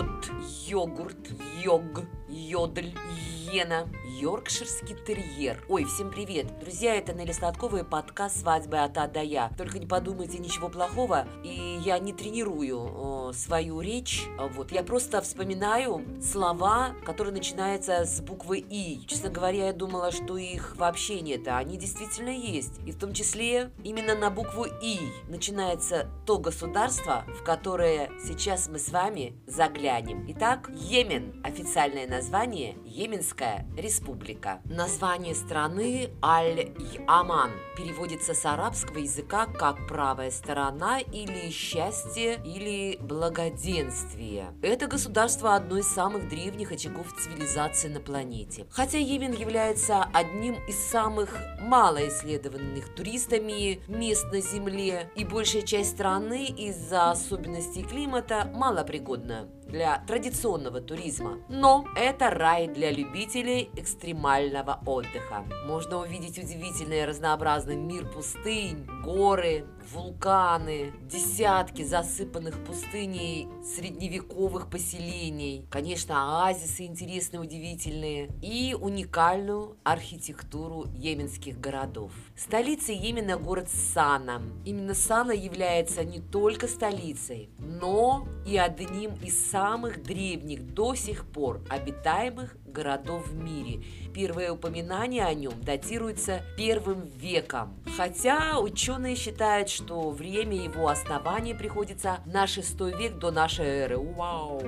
йод, йогурт, йог, йодль, иена, йоркширский терьер. Ой, всем привет! Друзья, это Нелли Сладкова и подкаст «Свадьбы от А до Я». Только не подумайте ничего плохого, и я не тренирую э, свою речь. Вот, я просто вспоминаю слова, которые начинаются с буквы «И». Честно говоря, я думала, что их вообще нет, а они действительно есть. И в том числе именно на букву «И» начинается то государство, в которое сейчас мы с вами заглянем. Итак, Йемен. Официальное название – Йеменская республика. Название страны Аль-Яман переводится с арабского языка как «правая сторона» или «счастье» или «благоденствие». Это государство одно из самых древних очагов цивилизации на планете. Хотя Йемен является одним из самых малоисследованных туристами мест на Земле, и большая часть страны из-за особенностей климата малопригодна для традиционного туризма. Но это рай для любителей экстремального отдыха. Можно увидеть удивительный разнообразный мир пустынь, горы, вулканы, десятки засыпанных пустыней средневековых поселений, конечно, оазисы интересные, удивительные и уникальную архитектуру йеменских городов. Столица Йемена город Сана. Именно Сана является не только столицей, но и одним из самых древних до сих пор обитаемых городов в мире. Первое упоминание о нем датируется первым веком. Хотя ученые считают, что время его основания приходится на шестой век до нашей эры. Вау!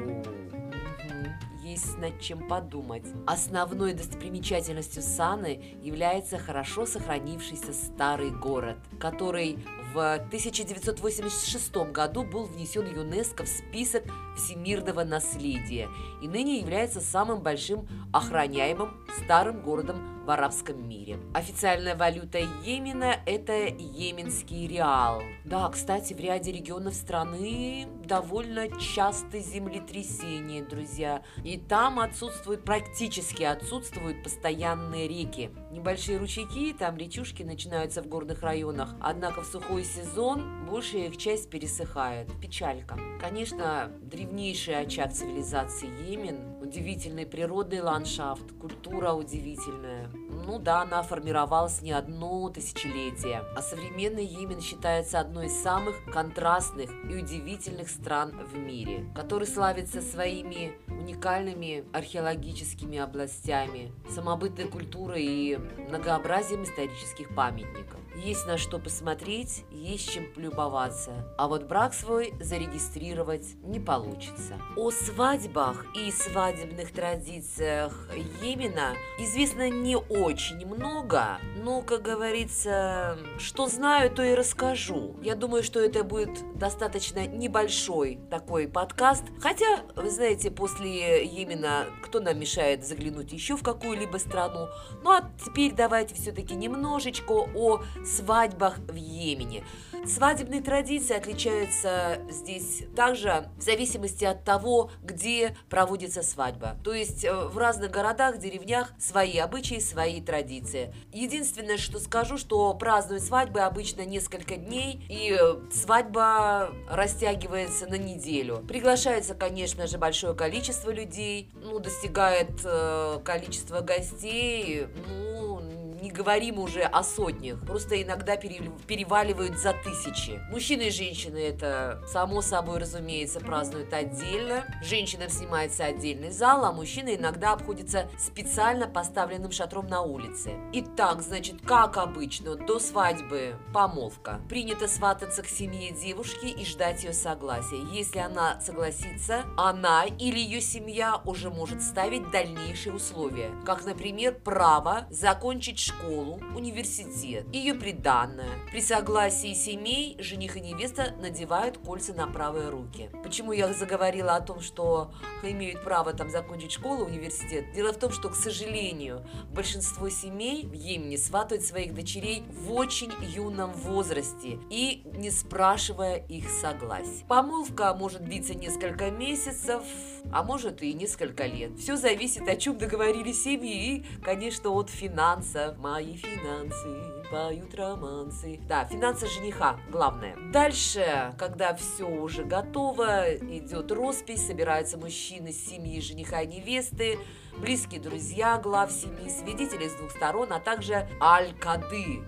есть над чем подумать. Основной достопримечательностью Саны является хорошо сохранившийся старый город, который в 1986 году был внесен ЮНЕСКО в список всемирного наследия и ныне является самым большим охраняемым старым городом в арабском мире. Официальная валюта Йемена – это йеменский реал. Да, кстати, в ряде регионов страны довольно часто землетрясения, друзья. И там отсутствуют, практически отсутствуют постоянные реки. Небольшие ручейки, там речушки начинаются в горных районах, однако в сухой сезон большая их часть пересыхает. Печалька. Конечно, древнейший очаг цивилизации Йемен, удивительный природный ландшафт, культура удивительная. Ну да, она формировалась не одно тысячелетие. А современный Йемен считается одной из самых контрастных и удивительных стран в мире, который славится своими уникальными археологическими областями, самобытной культурой и многообразием исторических памятников. Есть на что посмотреть, есть чем полюбоваться. А вот брак свой зарегистрировать не получится. О свадьбах и свадебных традициях Йемена известно не очень много, но, как говорится, что знаю, то и расскажу. Я думаю, что это будет достаточно небольшой такой подкаст. Хотя, вы знаете, после Йемена кто нам мешает заглянуть еще в какую-либо страну? Ну а теперь давайте все-таки немножечко о свадьбах в Йемене. Свадебные традиции отличаются здесь также в зависимости от того, где проводится свадьба. То есть э, в разных городах, деревнях свои обычаи, свои традиции. Единственное, что скажу, что празднуют свадьбы обычно несколько дней, и э, свадьба растягивается на неделю. Приглашается, конечно же, большое количество людей, ну, достигает э, количество гостей, ну, не говорим уже о сотнях, просто иногда переваливают за тысячи. Мужчины и женщины это, само собой разумеется, празднуют отдельно. Женщинам снимается отдельный зал, а мужчины иногда обходятся специально поставленным шатром на улице. Итак, значит, как обычно, до свадьбы помолвка. Принято свататься к семье девушки и ждать ее согласия. Если она согласится, она или ее семья уже может ставить дальнейшие условия, как, например, право закончить школу, университет, ее приданное. При согласии семей жених и невеста надевают кольца на правые руки. Почему я заговорила о том, что имеют право там закончить школу, университет? Дело в том, что, к сожалению, большинство семей в Йемене сватают своих дочерей в очень юном возрасте и не спрашивая их согласия. Помолвка может длиться несколько месяцев, а может и несколько лет. Все зависит, о чем договорились семьи и, конечно, от финансов, мои финансы. поют романсы. Да, финансы жениха главное. Дальше, когда все уже готово, идет роспись, собираются мужчины с семьи жениха и невесты, близкие друзья глав семьи, свидетели с двух сторон, а также аль-кады,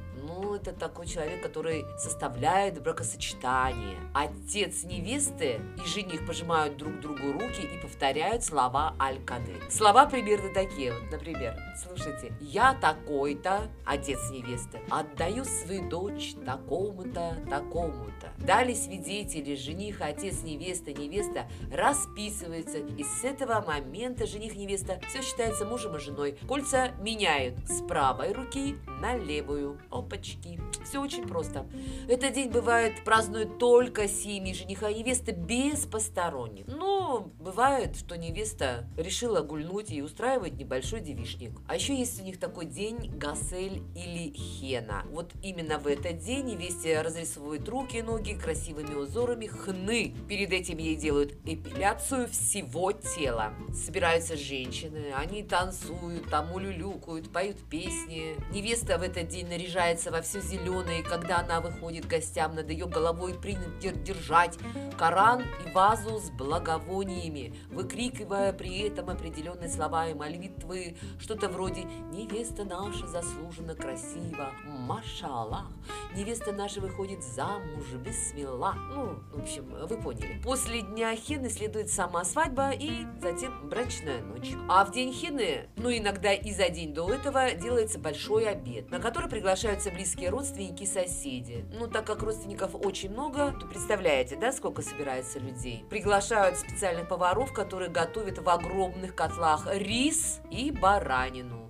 это такой человек, который составляет бракосочетание. Отец невесты и жених пожимают друг другу руки и повторяют слова Аль-Кады. Слова примерно такие. Вот, например, слушайте. «Я такой-то, отец невесты, отдаю свою дочь такому-то, такому-то». Далее свидетели, жених, отец невесты, невеста расписываются. И с этого момента жених невеста все считается мужем и женой. Кольца меняют с правой руки на левую. Опачки. Все очень просто. Этот день бывает празднуют только семьи жениха и невесты без посторонних. Но бывает, что невеста решила гульнуть и устраивать небольшой девишник. А еще есть у них такой день Гасель или Хена. Вот именно в этот день невесте разрисовывают руки и ноги красивыми узорами хны. Перед этим ей делают эпиляцию всего тела. Собираются женщины, они танцуют, там улюлюкают, поют песни. Невеста в этот день наряжается во все зеленое, и когда она выходит гостям, над ее головой принят держать Коран и вазу с благовониями, выкрикивая при этом определенные слова и молитвы, что-то вроде «Невеста наша заслуженно красива, машаллах, невеста наша выходит замуж, бисмилла». Ну, в общем, вы поняли. После дня хены следует сама свадьба и затем брачная ночь. А в день хены, ну иногда и за день до этого, делается большой обед, на который приглашаются близкие родственники соседи. Ну, так как родственников очень много, то представляете, да, сколько собирается людей? Приглашают специальных поваров, которые готовят в огромных котлах рис и баранину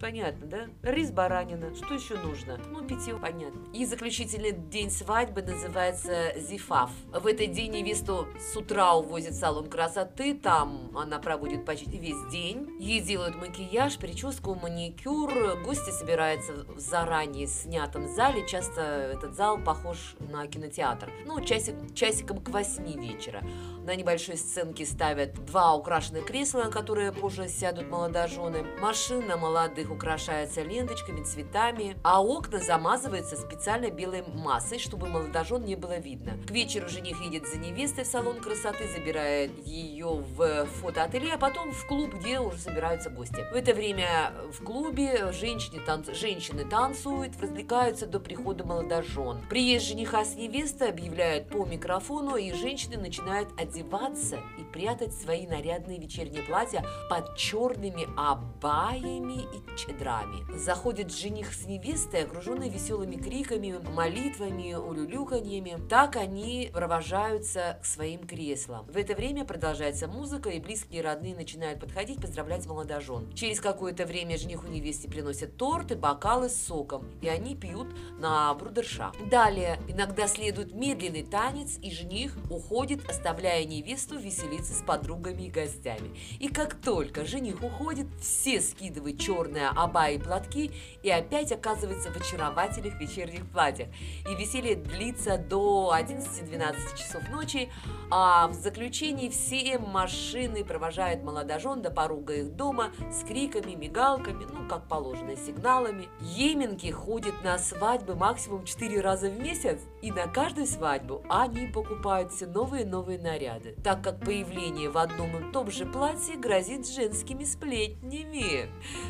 понятно, да? Рис баранина, что еще нужно? Ну, питье, понятно. И заключительный день свадьбы называется зифав. В этот день невесту с утра увозят в салон красоты, там она проводит почти весь день. Ей делают макияж, прическу, маникюр. Гости собираются в заранее снятом зале. Часто этот зал похож на кинотеатр. Ну, часик, часиком к восьми вечера. На небольшой сценке ставят два украшенных кресла, на которые позже сядут молодожены. Машина молодых украшается ленточками, цветами, а окна замазываются специально белой массой, чтобы молодожен не было видно. К вечеру жених едет за невестой в салон красоты, забирает ее в фотоателье, а потом в клуб, где уже собираются гости. В это время в клубе женщины, танц... женщины танцуют, развлекаются до прихода молодожен. Приезд жениха с невестой объявляют по микрофону, и женщины начинают одеваться и прятать свои нарядные вечерние платья под черными абаями и чедрами. Заходит жених с невестой, окруженный веселыми криками, молитвами, улюлюканьями. Так они провожаются к своим креслам. В это время продолжается музыка, и близкие и родные начинают подходить, поздравлять молодожен. Через какое-то время жениху невесте приносят торт и бокалы с соком, и они пьют на брудерша. Далее иногда следует медленный танец, и жених уходит, оставляя невесту веселиться с подругами и гостями. И как только жених уходит, все скидывают черное аба и платки и опять оказывается в очаровательных вечерних платьях. И веселье длится до 11-12 часов ночи, а в заключении все машины провожают молодожен до порога их дома с криками, мигалками, ну, как положено, сигналами. Еменки ходят на свадьбы максимум 4 раза в месяц, и на каждую свадьбу они покупают все новые и новые наряды, так как появление в одном и том же платье грозит женскими сплетнями.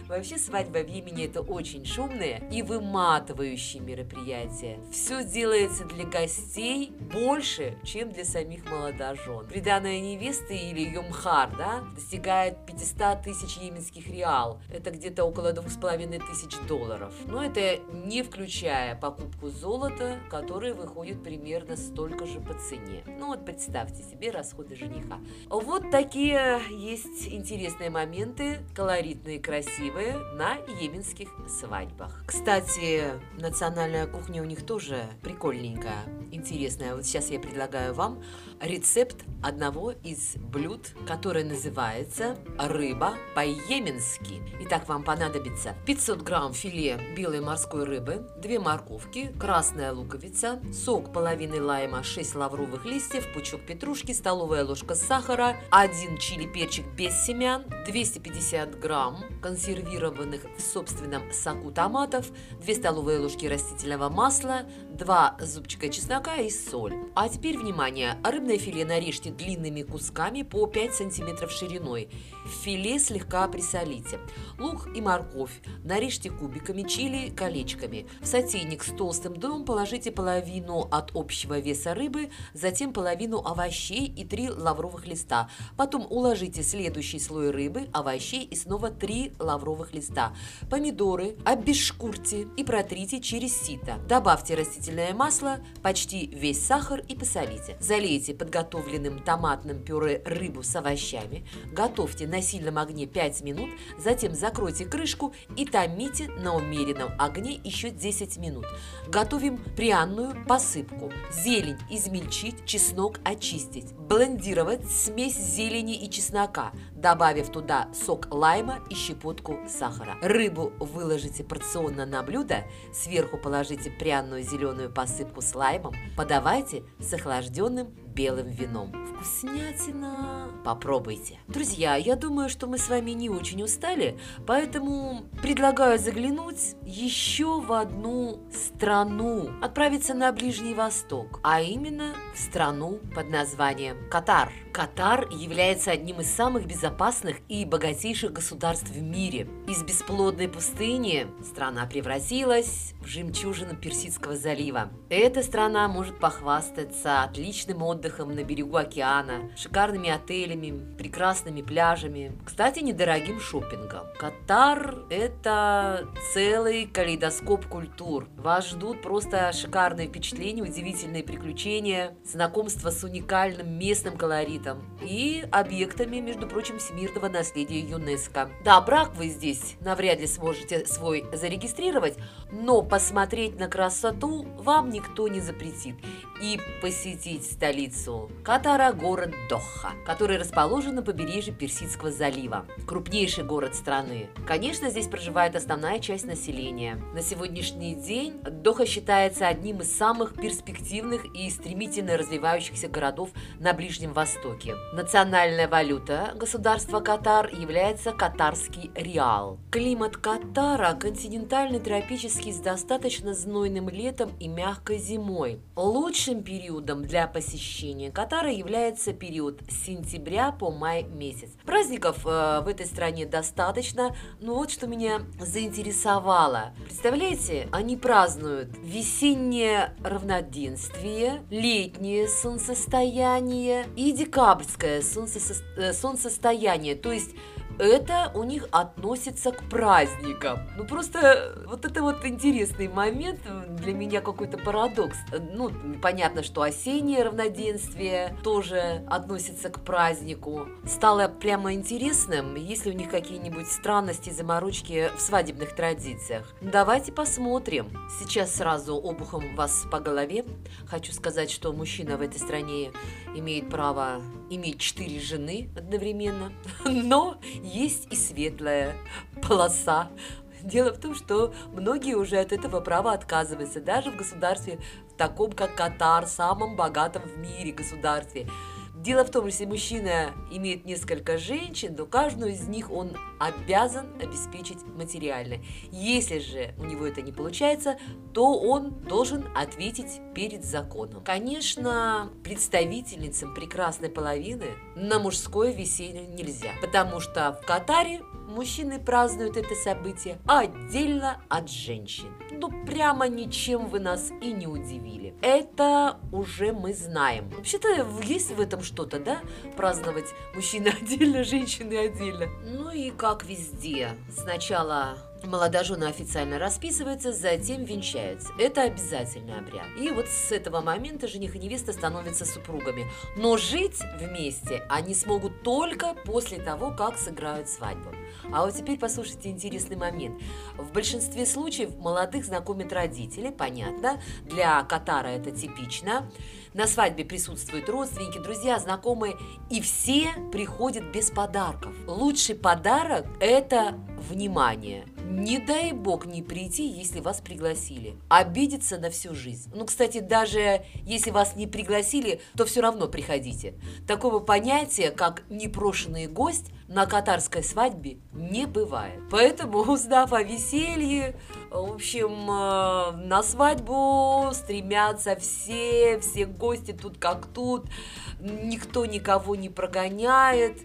Вообще свадьба в Йемене это очень шумное и выматывающее мероприятие. Все делается для гостей больше, чем для самих молодожен. Приданная невесты или ее мхар, да, достигает 500 тысяч йеменских реал. Это где-то около двух с половиной тысяч долларов. Но это не включая покупку золота, которое выходит примерно столько же по цене. Ну вот представьте себе расходы жениха. Вот такие есть интересные моменты, колоритные, красивые на йеменских свадьбах. Кстати, национальная кухня у них тоже прикольненькая, интересная. Вот сейчас я предлагаю вам рецепт одного из блюд, которое называется рыба по-йеменски. Итак, вам понадобится 500 грамм филе белой морской рыбы, 2 морковки, красная луковица, сок половины лайма, 6 лавровых листьев, пучок петрушки, столовая ложка сахара, 1 чили перчик без семян, 250 грамм консервированного обработанных в собственном соку томатов, 2 столовые ложки растительного масла, 2 зубчика чеснока и соль. А теперь, внимание, рыбное филе нарежьте длинными кусками по 5 см шириной. Филе слегка присолите. Лук и морковь нарежьте кубиками, чили колечками. В сотейник с толстым дном положите половину от общего веса рыбы, затем половину овощей и 3 лавровых листа. Потом уложите следующий слой рыбы, овощей и снова 3 лавровых листа. Помидоры обезшкурьте и протрите через сито. Добавьте растительное масло, почти весь сахар и посолите. Залейте подготовленным томатным пюре рыбу с овощами. Готовьте на сильном огне 5 минут, затем закройте крышку и томите на умеренном огне еще 10 минут. Готовим пряную посыпку. Зелень измельчить, чеснок очистить. Блендировать смесь зелени и чеснока, добавив туда сок лайма и щепотку сахара. Рыбу выложите порционно на блюдо, сверху положите пряную зеленую посыпку с лаймом, подавайте с охлажденным белым вином. Вкуснятина! Попробуйте. Друзья, я думаю, что мы с вами не очень устали, поэтому предлагаю заглянуть еще в одну страну, отправиться на Ближний Восток, а именно в страну под названием Катар. Катар является одним из самых безопасных и богатейших государств в мире. Из бесплодной пустыни страна превратилась в жемчужину Персидского залива. Эта страна может похвастаться отличным отдыхом на берегу океана, шикарными отелями, прекрасными пляжами, кстати, недорогим шопингом. Катар – это целый калейдоскоп культур. Вас ждут просто шикарные впечатления, удивительные приключения, знакомство с уникальным местным колоритом, и объектами, между прочим, всемирного наследия ЮНЕСКО. Да, брак вы здесь навряд ли сможете свой зарегистрировать, но посмотреть на красоту вам никто не запретит и посетить столицу Катара, город Доха, который расположен на побережье Персидского залива, крупнейший город страны. Конечно, здесь проживает основная часть населения. На сегодняшний день Доха считается одним из самых перспективных и стремительно развивающихся городов на Ближнем Востоке. Национальная валюта государства Катар является катарский реал. Климат Катара континентальный тропический с достаточно знойным летом и мягкой зимой. Лучше Лучшим периодом для посещения Катара является период с сентября по май месяц. Праздников э, в этой стране достаточно, но вот что меня заинтересовало. Представляете, они празднуют весеннее равноденствие, летнее солнцестояние и декабрьское солнцесо... Э, то есть это у них относится к праздникам. Ну, просто вот это вот интересный момент, для меня какой-то парадокс. Ну, понятно, что осеннее равноденствие тоже относится к празднику. Стало прямо интересным, есть ли у них какие-нибудь странности, заморочки в свадебных традициях. Давайте посмотрим. Сейчас сразу обухом вас по голове. Хочу сказать, что мужчина в этой стране имеет право иметь четыре жены одновременно, но есть и светлая полоса. Дело в том, что многие уже от этого права отказываются, даже в государстве таком, как Катар, самом богатом в мире государстве. Дело в том, если мужчина имеет несколько женщин, то каждую из них он обязан обеспечить материально. Если же у него это не получается, то он должен ответить перед законом. Конечно, представительницам прекрасной половины на мужское веселье нельзя, потому что в Катаре мужчины празднуют это событие отдельно от женщин. Ну, прямо ничем вы нас и не удивили. Это уже мы знаем. Вообще-то есть в этом что-то, да? Праздновать мужчины отдельно, женщины отдельно. Ну и как везде. Сначала Молодожены официально расписываются, затем венчаются. Это обязательный обряд. И вот с этого момента жених и невеста становятся супругами. Но жить вместе они смогут только после того, как сыграют свадьбу. А вот теперь послушайте интересный момент. В большинстве случаев молодых знакомят родители, понятно. Для Катара это типично. На свадьбе присутствуют родственники, друзья, знакомые, и все приходят без подарков. Лучший подарок – это внимание не дай бог не прийти, если вас пригласили. Обидеться на всю жизнь. Ну, кстати, даже если вас не пригласили, то все равно приходите. Такого понятия, как непрошенный гость, на катарской свадьбе не бывает. Поэтому, узнав о веселье, в общем, э, на свадьбу стремятся все, все гости тут как тут, никто никого не прогоняет,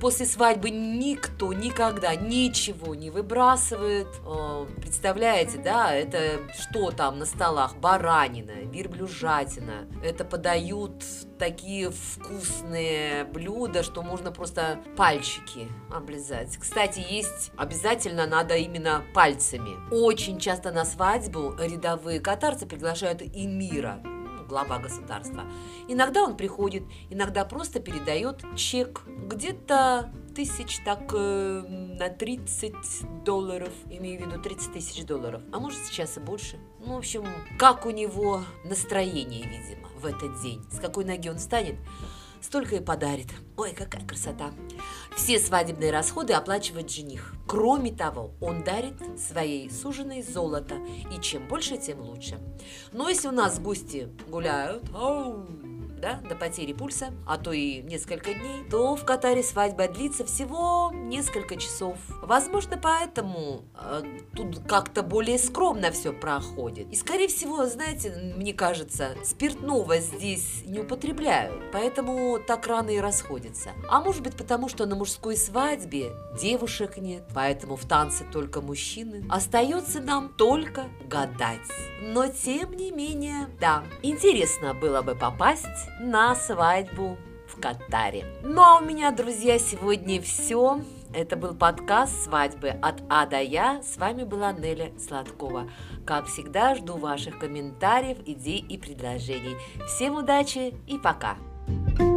после свадьбы никто никогда ничего не выбрасывает. Э, представляете, да, это что там на столах? Баранина, верблюжатина. Это подают такие вкусные блюда, что можно просто пальчики облизать. Кстати, есть обязательно надо именно пальцами. Очень часто на свадьбу рядовые катарцы приглашают эмира глава государства. Иногда он приходит, иногда просто передает чек где-то тысяч так э, на 30 долларов, имею в виду 30 тысяч долларов, а может сейчас и больше. Ну, в общем, как у него настроение, видимо, в этот день, с какой ноги он станет, столько и подарит. Ой, какая красота. Все свадебные расходы оплачивает жених. Кроме того, он дарит своей суженой золото, и чем больше, тем лучше. Но если у нас гости гуляют, ау, да, до потери пульса, а то и несколько дней, то в Катаре свадьба длится всего несколько часов. Возможно, поэтому э, тут как-то более скромно все проходит. И, скорее всего, знаете, мне кажется, спиртного здесь не употребляют, поэтому так рано и расходятся. А может быть, потому что на мужской свадьбе девушек нет, поэтому в танце только мужчины. Остается нам только гадать. Но, тем не менее, да, интересно было бы попасть на свадьбу в Катаре. Ну а у меня, друзья, сегодня все. Это был подкаст «Свадьбы от А до Я». С вами была Неля Сладкова. Как всегда, жду ваших комментариев, идей и предложений. Всем удачи и пока! thank you